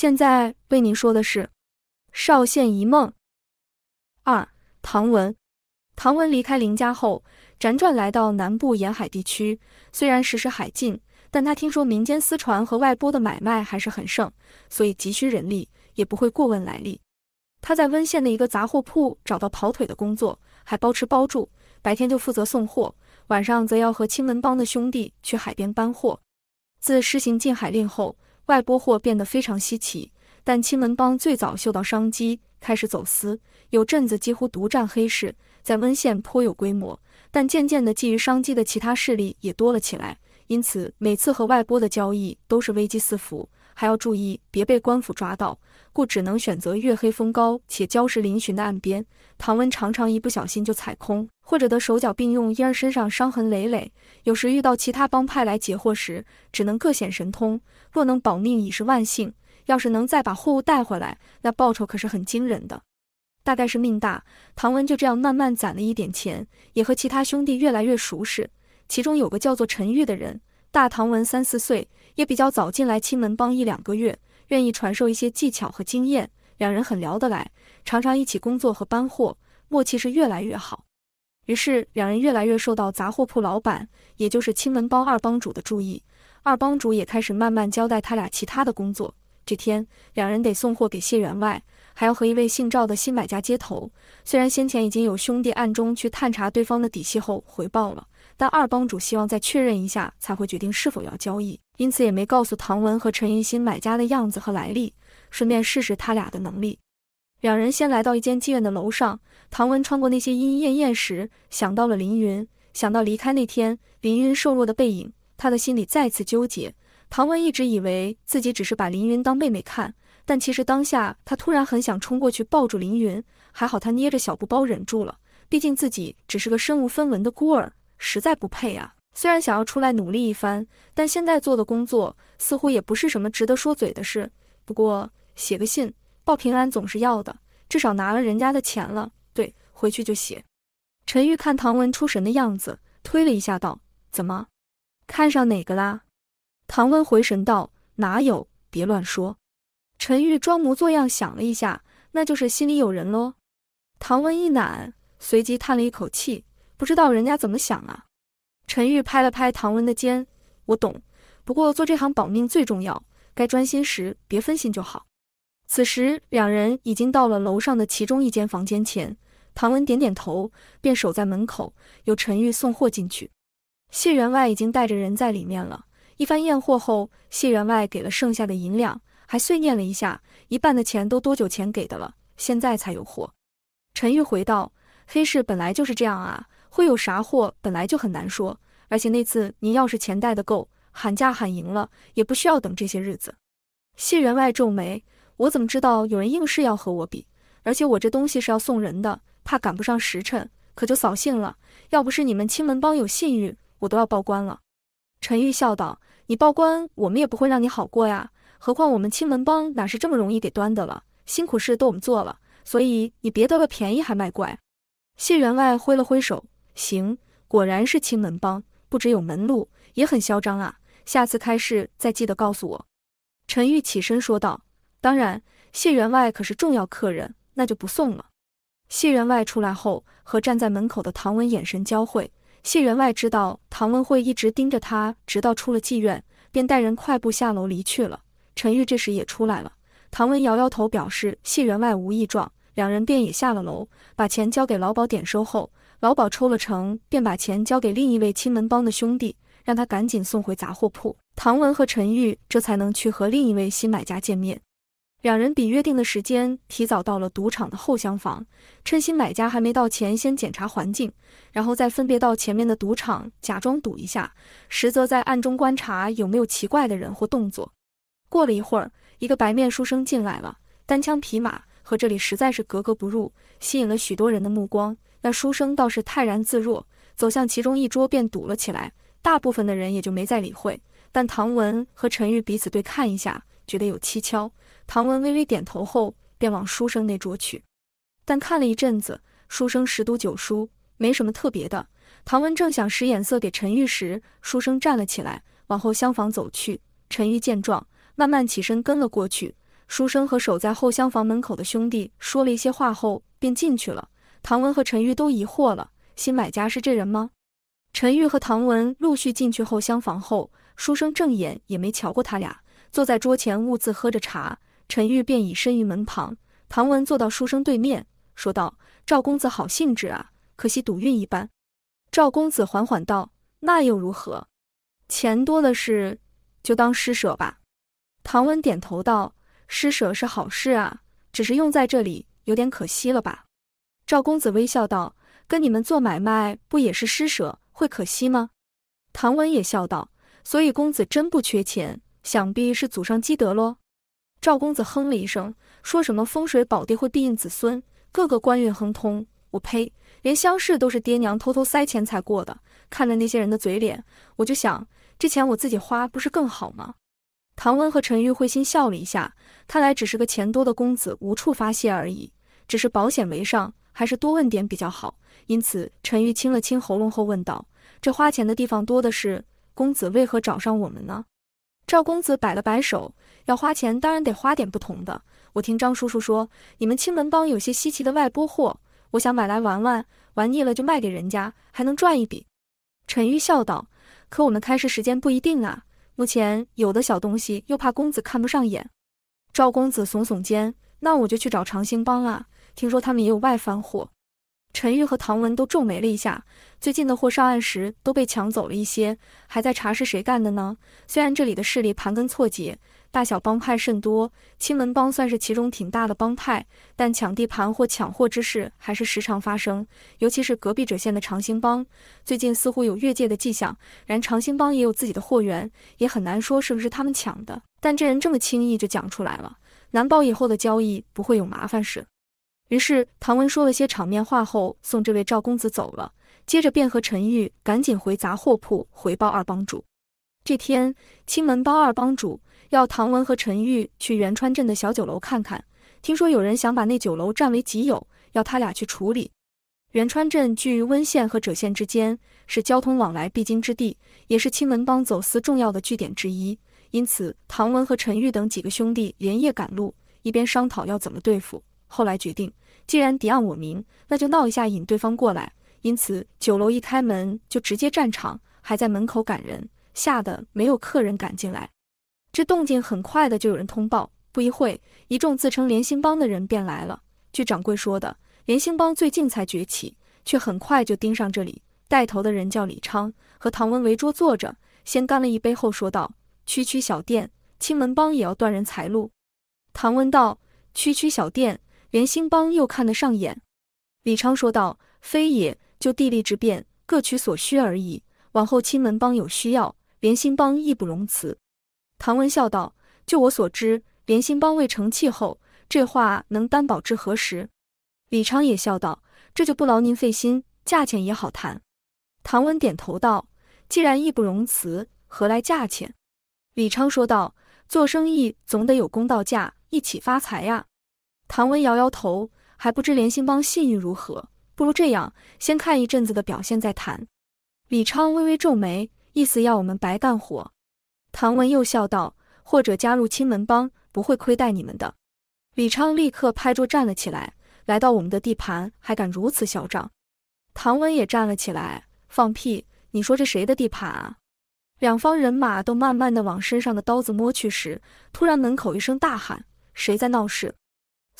现在为您说的是《少县一梦》二。唐文，唐文离开林家后，辗转来到南部沿海地区。虽然时时海禁，但他听说民间私船和外拨的买卖还是很盛，所以急需人力，也不会过问来历。他在温县的一个杂货铺找到跑腿的工作，还包吃包住，白天就负责送货，晚上则要和青门帮的兄弟去海边搬货。自施行禁海令后，外拨货变得非常稀奇，但青门帮最早嗅到商机，开始走私，有阵子几乎独占黑市，在温县颇有规模。但渐渐的，觊觎商机的其他势力也多了起来，因此每次和外拨的交易都是危机四伏。还要注意别被官府抓到，故只能选择月黑风高且礁石嶙峋的岸边。唐温常常一不小心就踩空，或者得手脚并用，因而身上伤痕累累。有时遇到其他帮派来劫货时，只能各显神通。若能保命已是万幸，要是能再把货物带回来，那报酬可是很惊人的。大概是命大，唐文就这样慢慢攒了一点钱，也和其他兄弟越来越熟识。其中有个叫做陈玉的人，大唐文三四岁。也比较早进来青门帮一两个月，愿意传授一些技巧和经验，两人很聊得来，常常一起工作和搬货，默契是越来越好。于是两人越来越受到杂货铺老板，也就是青门帮二帮主的注意，二帮主也开始慢慢交代他俩其他的工作。这天，两人得送货给谢员外，还要和一位姓赵的新买家接头。虽然先前已经有兄弟暗中去探查对方的底细后回报了。但二帮主希望再确认一下，才会决定是否要交易，因此也没告诉唐文和陈云新买家的样子和来历，顺便试试他俩的能力。两人先来到一间妓院的楼上，唐文穿过那些莺莺燕燕时，想到了凌云，想到离开那天凌云瘦弱的背影，他的心里再次纠结。唐文一直以为自己只是把凌云当妹妹看，但其实当下他突然很想冲过去抱住凌云，还好他捏着小布包忍住了，毕竟自己只是个身无分文的孤儿。实在不配啊！虽然想要出来努力一番，但现在做的工作似乎也不是什么值得说嘴的事。不过写个信报平安总是要的，至少拿了人家的钱了。对，回去就写。陈玉看唐文出神的样子，推了一下道：“怎么，看上哪个啦？”唐文回神道：“哪有？别乱说。”陈玉装模作样想了一下，那就是心里有人喽。唐文一懒，随即叹了一口气。不知道人家怎么想啊？陈玉拍了拍唐文的肩，我懂。不过做这行保命最重要，该专心时别分心就好。此时两人已经到了楼上的其中一间房间前，唐文点点头，便守在门口，由陈玉送货进去。谢员外已经带着人在里面了。一番验货后，谢员外给了剩下的银两，还碎念了一下，一半的钱都多久前给的了，现在才有货。陈玉回道：“黑市本来就是这样啊。”会有啥货本来就很难说，而且那次您要是钱带的够，喊价喊赢了，也不需要等这些日子。谢员外皱眉，我怎么知道有人硬是要和我比？而且我这东西是要送人的，怕赶不上时辰，可就扫兴了。要不是你们青门帮有信誉，我都要报官了。陈玉笑道：“你报官，我们也不会让你好过呀。何况我们青门帮哪是这么容易给端的了？辛苦事都我们做了，所以你别得了便宜还卖乖。”谢员外挥了挥手。行，果然是青门帮，不只有门路，也很嚣张啊！下次开市再记得告诉我。陈玉起身说道：“当然，谢员外可是重要客人，那就不送了。”谢员外出来后，和站在门口的唐文眼神交汇。谢员外知道唐文会一直盯着他，直到出了妓院，便带人快步下楼离去了。陈玉这时也出来了，唐文摇摇头表示谢员外无异状，两人便也下了楼，把钱交给老鸨点收后。老鸨抽了成，便把钱交给另一位青门帮的兄弟，让他赶紧送回杂货铺。唐文和陈玉这才能去和另一位新买家见面。两人比约定的时间提早到了赌场的后厢房，趁新买家还没到前，先检查环境，然后再分别到前面的赌场假装赌一下，实则在暗中观察有没有奇怪的人或动作。过了一会儿，一个白面书生进来了，单枪匹马，和这里实在是格格不入，吸引了许多人的目光。那书生倒是泰然自若，走向其中一桌便赌了起来。大部分的人也就没再理会。但唐文和陈玉彼此对看一下，觉得有蹊跷。唐文微微点头后，便往书生那桌去。但看了一阵子，书生十赌九输，没什么特别的。唐文正想使眼色给陈玉时，书生站了起来，往后厢房走去。陈玉见状，慢慢起身跟了过去。书生和守在后厢房门口的兄弟说了一些话后，便进去了。唐文和陈玉都疑惑了：新买家是这人吗？陈玉和唐文陆续进去后厢房后，书生正眼也没瞧过他俩，坐在桌前兀自喝着茶。陈玉便已身于门旁，唐文坐到书生对面，说道：“赵公子好兴致啊，可惜赌运一般。”赵公子缓缓道：“那又如何？钱多的是，就当施舍吧。”唐文点头道。施舍是好事啊，只是用在这里有点可惜了吧？赵公子微笑道：“跟你们做买卖不也是施舍，会可惜吗？”唐文也笑道：“所以公子真不缺钱，想必是祖上积德喽。”赵公子哼了一声，说什么风水宝地会庇荫子孙，个个官运亨通。我呸！连乡试都是爹娘偷偷塞钱才过的，看着那些人的嘴脸，我就想，这钱我自己花不是更好吗？唐文和陈玉会心笑了一下，看来只是个钱多的公子无处发泄而已，只是保险为上，还是多问点比较好。因此，陈玉清了清喉咙后问道：“这花钱的地方多的是，公子为何找上我们呢？”赵公子摆了摆手：“要花钱，当然得花点不同的。我听张叔叔说，你们青门帮有些稀奇的外拨货，我想买来玩玩，玩腻了就卖给人家，还能赚一笔。”陈玉笑道：“可我们开市时间不一定啊。”目前有的小东西又怕公子看不上眼，赵公子耸耸肩，那我就去找长兴帮啊，听说他们也有外翻货。陈玉和唐文都皱眉了一下，最近的货上岸时都被抢走了一些，还在查是谁干的呢。虽然这里的势力盘根错节。大小帮派甚多，青门帮算是其中挺大的帮派，但抢地盘或抢货之事还是时常发生。尤其是隔壁者县的长兴帮，最近似乎有越界的迹象。然长兴帮也有自己的货源，也很难说是不是他们抢的。但这人这么轻易就讲出来了，难保以后的交易不会有麻烦事。于是唐文说了些场面话后，送这位赵公子走了，接着便和陈玉赶紧回杂货铺回报二帮主。这天，青门帮二帮主。要唐文和陈玉去元川镇的小酒楼看看，听说有人想把那酒楼占为己有，要他俩去处理。元川镇距温县和者县之间，是交通往来必经之地，也是青门帮走私重要的据点之一。因此，唐文和陈玉等几个兄弟连夜赶路，一边商讨要怎么对付。后来决定，既然敌暗我明，那就闹一下引对方过来。因此，酒楼一开门就直接战场，还在门口赶人，吓得没有客人敢进来。这动静很快的，就有人通报。不一会，一众自称连兴帮的人便来了。据掌柜说的，连兴帮最近才崛起，却很快就盯上这里。带头的人叫李昌，和唐文围桌坐着，先干了一杯，后说道：“区区小店，青门帮也要断人财路。”唐文道：“区区小店，连兴邦又看得上眼？”李昌说道：“非也，就地利之便，各取所需而已。往后青门帮有需要，连兴邦义不容辞。”唐文笑道：“就我所知，连兴邦未成气候，这话能担保至何时？”李昌也笑道：“这就不劳您费心，价钱也好谈。”唐文点头道：“既然义不容辞，何来价钱？”李昌说道：“做生意总得有公道价，一起发财呀。”唐文摇摇头，还不知连兴帮信誉如何，不如这样，先看一阵子的表现再谈。李昌微微皱眉，意思要我们白干活。唐文又笑道：“或者加入青门帮，不会亏待你们的。”李昌立刻拍桌站了起来：“来到我们的地盘，还敢如此嚣张？”唐文也站了起来：“放屁！你说这谁的地盘啊？”两方人马都慢慢的往身上的刀子摸去时，突然门口一声大喊：“谁在闹事？”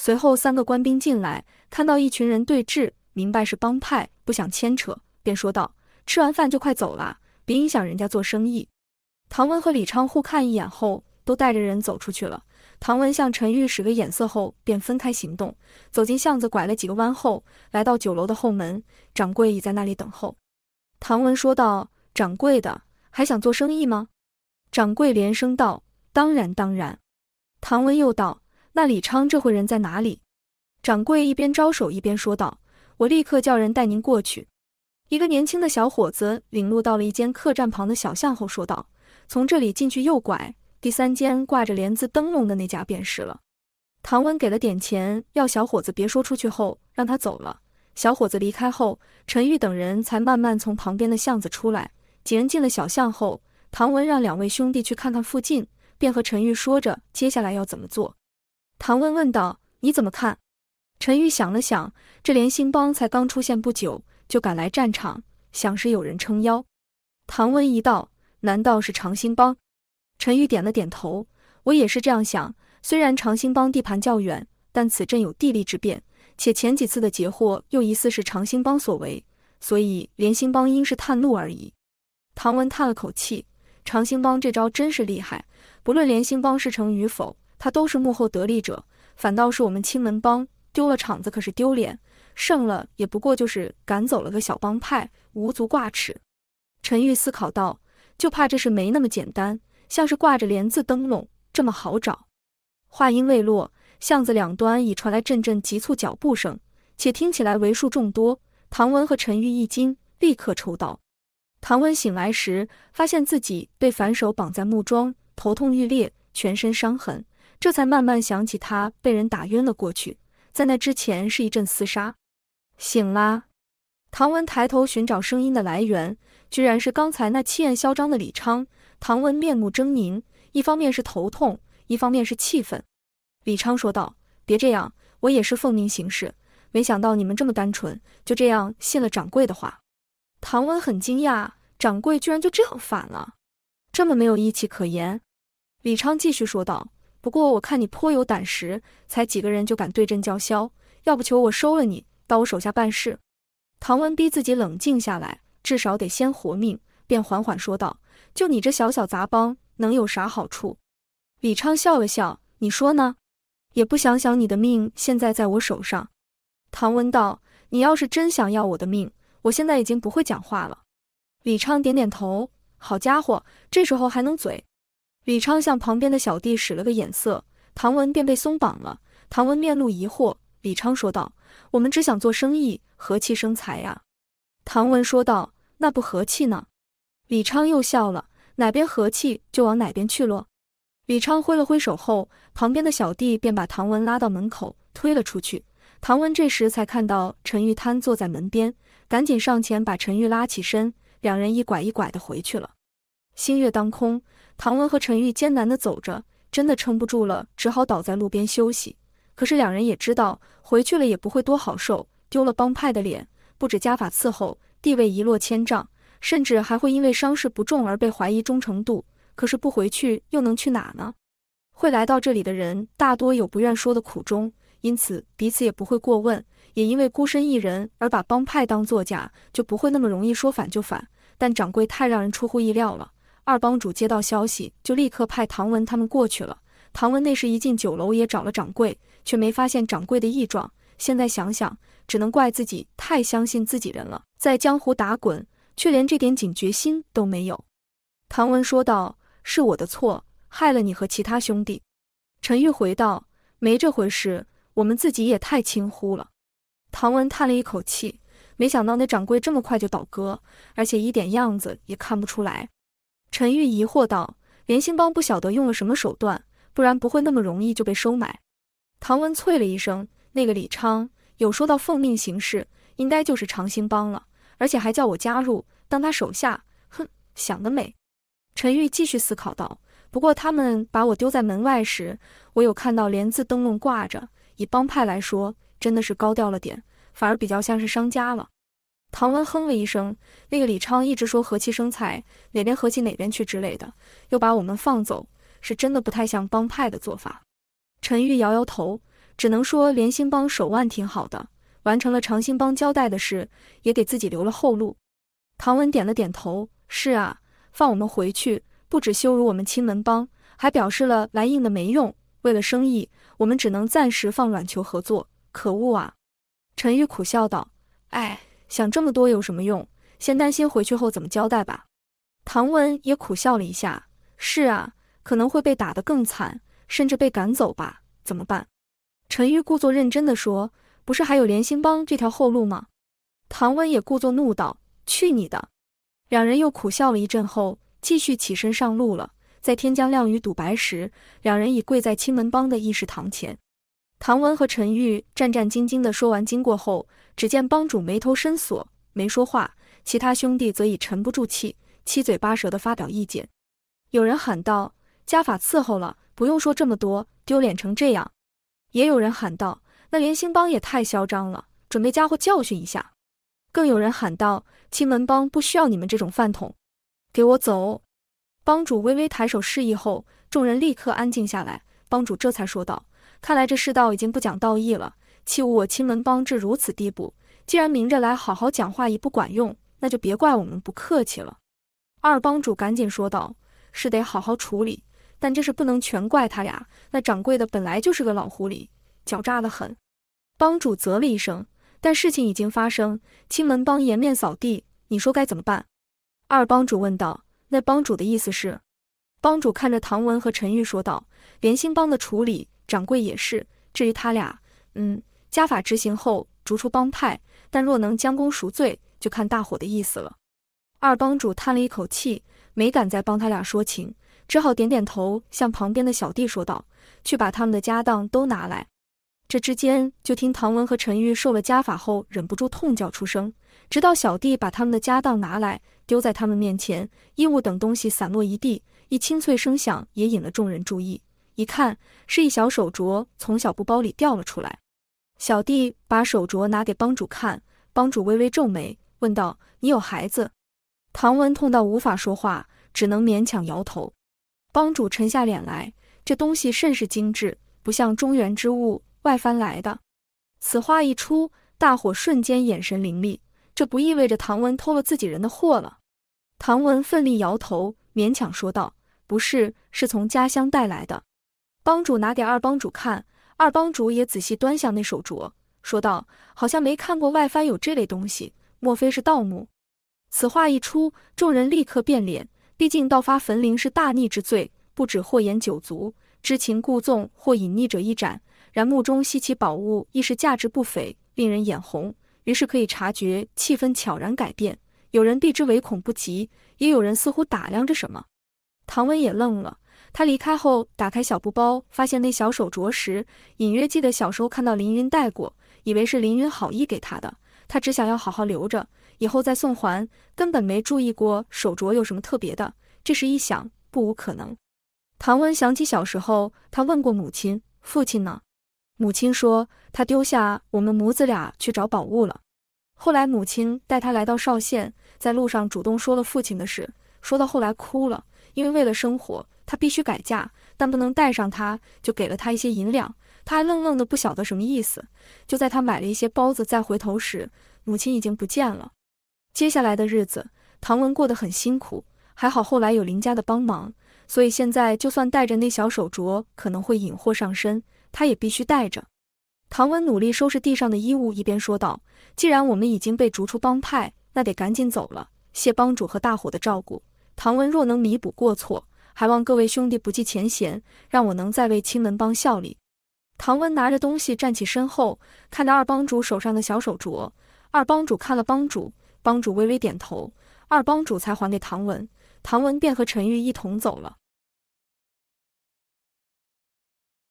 随后三个官兵进来，看到一群人对峙，明白是帮派，不想牵扯，便说道：“吃完饭就快走了，别影响人家做生意。”唐文和李昌互看一眼后，都带着人走出去了。唐文向陈玉使个眼色后，便分开行动，走进巷子，拐了几个弯后，来到酒楼的后门。掌柜已在那里等候。唐文说道：“掌柜的，还想做生意吗？”掌柜连声道：“当然，当然。”唐文又道：“那李昌这会人在哪里？”掌柜一边招手一边说道：“我立刻叫人带您过去。”一个年轻的小伙子领路到了一间客栈旁的小巷后，说道。从这里进去右拐，第三间挂着帘子灯笼的那家便是了。唐文给了点钱，要小伙子别说出去后，让他走了。小伙子离开后，陈玉等人才慢慢从旁边的巷子出来。几人进了小巷后，唐文让两位兄弟去看看附近，便和陈玉说着接下来要怎么做。唐文问道：“你怎么看？”陈玉想了想，这连兴帮才刚出现不久，就赶来战场，想是有人撑腰。唐文一道：“难道是长兴帮？”陈玉点了点头：“我也是这样想。虽然长兴帮地盘较远，但此阵有地利之便，且前几次的劫获又疑似是长兴帮所为，所以连兴帮应是探路而已。”唐文叹了口气：“长兴帮这招真是厉害，不论连兴帮事成与否，他都是幕后得利者。反倒是我们青门帮丢了场子，可是丢脸；胜了也不过就是赶走了个小帮派，无足挂齿。”陈玉思考道：“就怕这事没那么简单，像是挂着帘子灯笼这么好找。”话音未落，巷子两端已传来阵阵急促脚步声，且听起来为数众多。唐文和陈玉一惊，立刻抽刀。唐文醒来时，发现自己被反手绑在木桩，头痛欲裂，全身伤痕，这才慢慢想起他被人打晕了过去，在那之前是一阵厮杀。醒啦！唐文抬头寻找声音的来源。居然是刚才那气焰嚣张的李昌。唐文面目狰狞，一方面是头痛，一方面是气愤。李昌说道：“别这样，我也是奉命行事，没想到你们这么单纯，就这样信了掌柜的话。”唐文很惊讶，掌柜居然就这样反了，这么没有义气可言。李昌继续说道：“不过我看你颇有胆识，才几个人就敢对阵叫嚣，要不求我收了你，到我手下办事。”唐文逼自己冷静下来。至少得先活命，便缓缓说道：“就你这小小杂帮，能有啥好处？”李昌笑了笑：“你说呢？也不想想你的命现在在我手上。”唐文道：“你要是真想要我的命，我现在已经不会讲话了。”李昌点点头：“好家伙，这时候还能嘴？”李昌向旁边的小弟使了个眼色，唐文便被松绑了。唐文面露疑惑，李昌说道：“我们只想做生意，和气生财呀。”唐文说道。那不和气呢？李昌又笑了，哪边和气就往哪边去咯。李昌挥了挥手后，旁边的小弟便把唐文拉到门口，推了出去。唐文这时才看到陈玉瘫坐在门边，赶紧上前把陈玉拉起身，两人一拐一拐的回去了。星月当空，唐文和陈玉艰难地走着，真的撑不住了，只好倒在路边休息。可是两人也知道，回去了也不会多好受，丢了帮派的脸，不止家法伺候。地位一落千丈，甚至还会因为伤势不重而被怀疑忠诚度。可是不回去又能去哪呢？会来到这里的人大多有不愿说的苦衷，因此彼此也不会过问。也因为孤身一人而把帮派当作家，就不会那么容易说反就反。但掌柜太让人出乎意料了，二帮主接到消息就立刻派唐文他们过去了。唐文那时一进酒楼也找了掌柜，却没发现掌柜的异状。现在想想，只能怪自己太相信自己人了。在江湖打滚，却连这点警觉心都没有。唐文说道：“是我的错，害了你和其他兄弟。”陈玉回道：“没这回事，我们自己也太轻忽了。”唐文叹了一口气，没想到那掌柜这么快就倒戈，而且一点样子也看不出来。陈玉疑惑道：“连兴帮不晓得用了什么手段，不然不会那么容易就被收买。”唐文啐了一声：“那个李昌有说到奉命行事，应该就是长兴帮了。”而且还叫我加入当他手下，哼，想得美！陈玉继续思考道：“不过他们把我丢在门外时，我有看到连’字灯笼挂着。以帮派来说，真的是高调了点，反而比较像是商家了。”唐文哼了一声：“那个李昌一直说和气生财，哪边和气哪边去之类的，又把我们放走，是真的不太像帮派的做法。”陈玉摇摇头，只能说连兴帮手腕挺好的。完成了长兴帮交代的事，也给自己留了后路。唐文点了点头：“是啊，放我们回去，不止羞辱我们青门帮，还表示了来硬的没用。为了生意，我们只能暂时放软球合作。可恶啊！”陈玉苦笑道：“哎，想这么多有什么用？先担心回去后怎么交代吧。”唐文也苦笑了一下：“是啊，可能会被打得更惨，甚至被赶走吧？怎么办？”陈玉故作认真地说。不是还有连兴帮这条后路吗？唐文也故作怒道：“去你的！”两人又苦笑了一阵后，继续起身上路了。在天将亮与赌白时，两人已跪在青门帮的议事堂前。唐文和陈玉战战兢兢地说完经过后，只见帮主眉头深锁，没说话；其他兄弟则已沉不住气，七嘴八舌地发表意见。有人喊道：“家法伺候了，不用说这么多，丢脸成这样。”也有人喊道：“那连兴帮也太嚣张了，准备家伙教训一下。”更有人喊道：“青门帮不需要你们这种饭桶，给我走！”帮主微微抬手示意后，众人立刻安静下来。帮主这才说道：“看来这世道已经不讲道义了，欺侮我青门帮至如此地步。既然明着来好好讲话也不管用，那就别怪我们不客气了。”二帮主赶紧说道：“是得好好处理，但这事不能全怪他俩。那掌柜的本来就是个老狐狸，狡诈得很。”帮主啧了一声。但事情已经发生，青门帮颜面扫地，你说该怎么办？二帮主问道。那帮主的意思是？帮主看着唐文和陈玉说道：“连兴帮的处理，掌柜也是。至于他俩，嗯，家法执行后逐出帮派，但若能将功赎罪，就看大伙的意思了。”二帮主叹了一口气，没敢再帮他俩说情，只好点点头，向旁边的小弟说道：“去把他们的家当都拿来。”这之间，就听唐文和陈玉受了家法后，忍不住痛叫出声。直到小弟把他们的家当拿来，丢在他们面前，衣物等东西散落一地，一清脆声响也引了众人注意。一看，是一小手镯从小布包里掉了出来。小弟把手镯拿给帮主看，帮主微微皱眉，问道：“你有孩子？”唐文痛到无法说话，只能勉强摇头。帮主沉下脸来，这东西甚是精致，不像中原之物。外藩来的，此话一出，大伙瞬间眼神凌厉。这不意味着唐文偷了自己人的货了？唐文奋力摇头，勉强说道：“不是，是从家乡带来的。”帮主拿给二帮主看，二帮主也仔细端详那手镯，说道：“好像没看过外藩有这类东西，莫非是盗墓？”此话一出，众人立刻变脸。毕竟盗发坟陵是大逆之罪，不止祸延九族，知情故纵或隐匿者一斩。然墓中稀奇宝物亦是价值不菲，令人眼红。于是可以察觉气氛悄然改变，有人避之唯恐不及，也有人似乎打量着什么。唐文也愣了，他离开后打开小布包，发现那小手镯时，隐约记得小时候看到凌云戴过，以为是凌云好意给他的，他只想要好好留着，以后再送还，根本没注意过手镯有什么特别的。这时一想，不无可能。唐文想起小时候，他问过母亲：“父亲呢？”母亲说，他丢下我们母子俩去找宝物了。后来母亲带他来到邵县，在路上主动说了父亲的事，说到后来哭了，因为为了生活，他必须改嫁，但不能带上他，就给了他一些银两。他还愣愣的不晓得什么意思。就在他买了一些包子再回头时，母亲已经不见了。接下来的日子，唐文过得很辛苦，还好后来有林家的帮忙，所以现在就算带着那小手镯，可能会引祸上身。他也必须带着。唐文努力收拾地上的衣物，一边说道：“既然我们已经被逐出帮派，那得赶紧走了。谢帮主和大伙的照顾。唐文若能弥补过错，还望各位兄弟不计前嫌，让我能再为青门帮效力。”唐文拿着东西站起身后，看着二帮主手上的小手镯。二帮主看了帮主，帮主微微点头，二帮主才还给唐文。唐文便和陈玉一同走了。